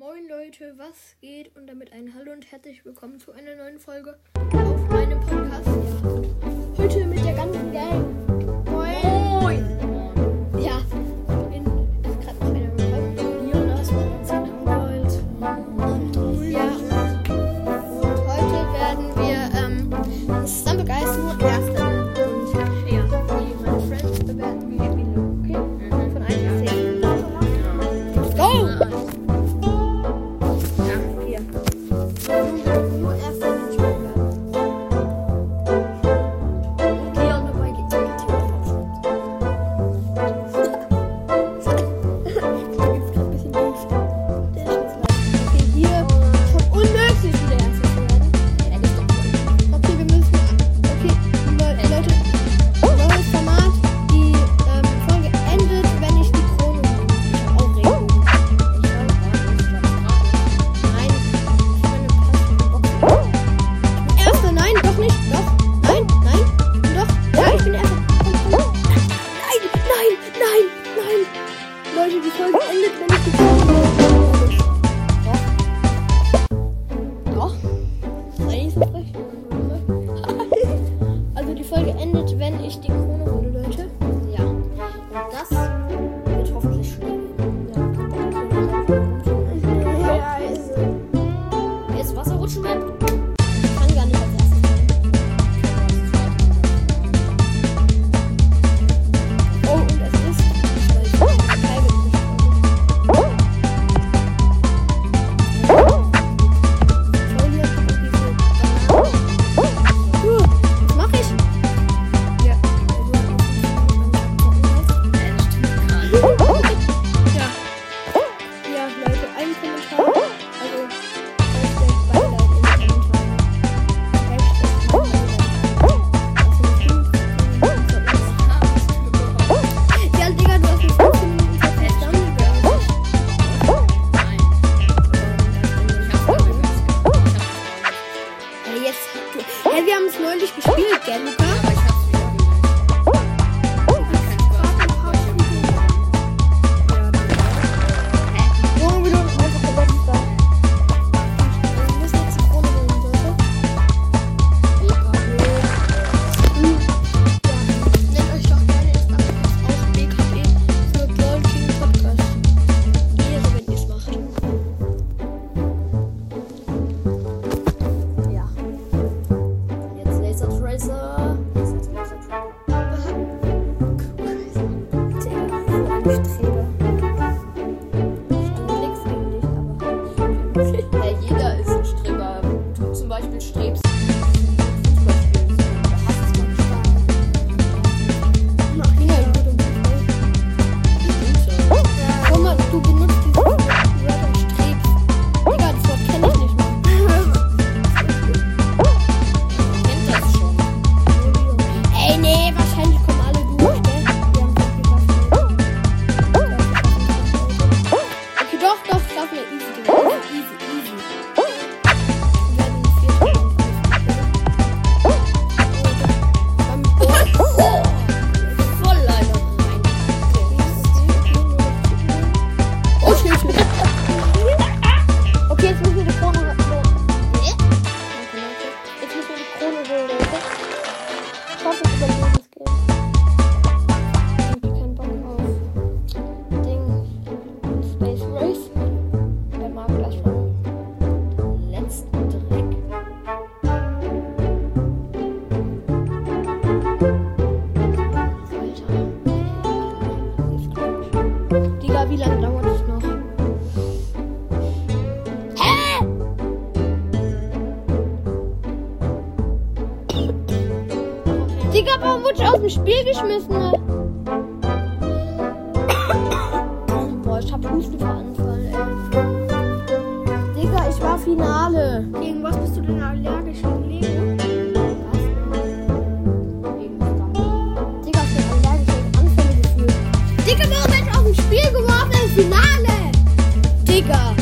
Moin Leute, was geht? Und damit ein Hallo und herzlich willkommen zu einer neuen Folge auf meinem Podcast. Heute mit der ganzen Gang. tapes. Oder wie lange dauert es noch? Hä? Digga, warum wurde ich aus dem Spiel geschmissen? Riga.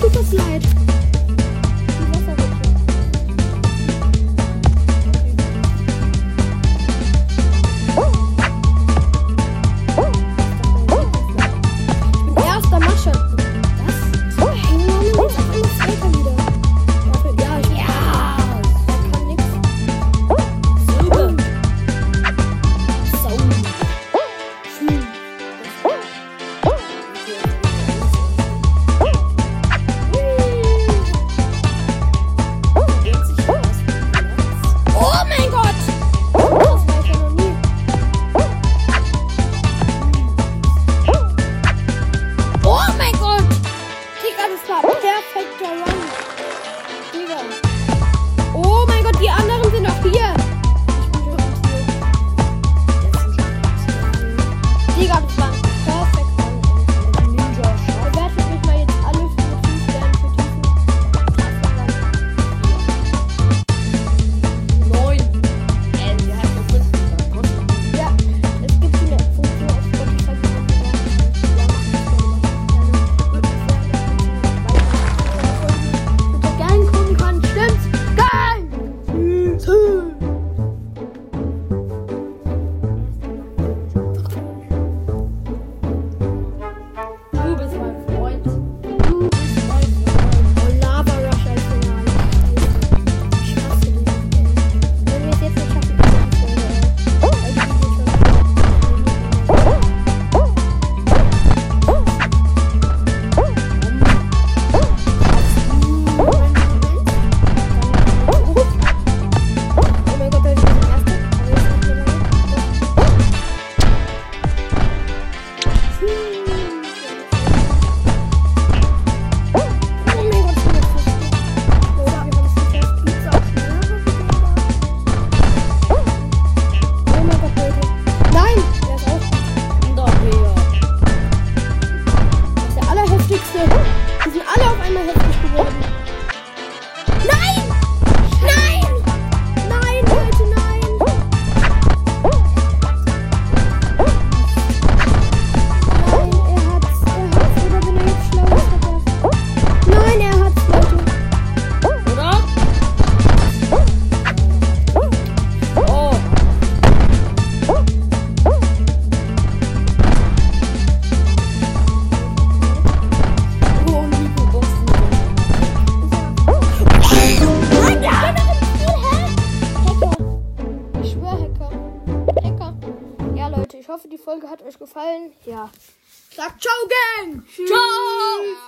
Superslide. too. Folge hat euch gefallen. Ja. Sagt ciao, Gang! Tschüss. Ciao!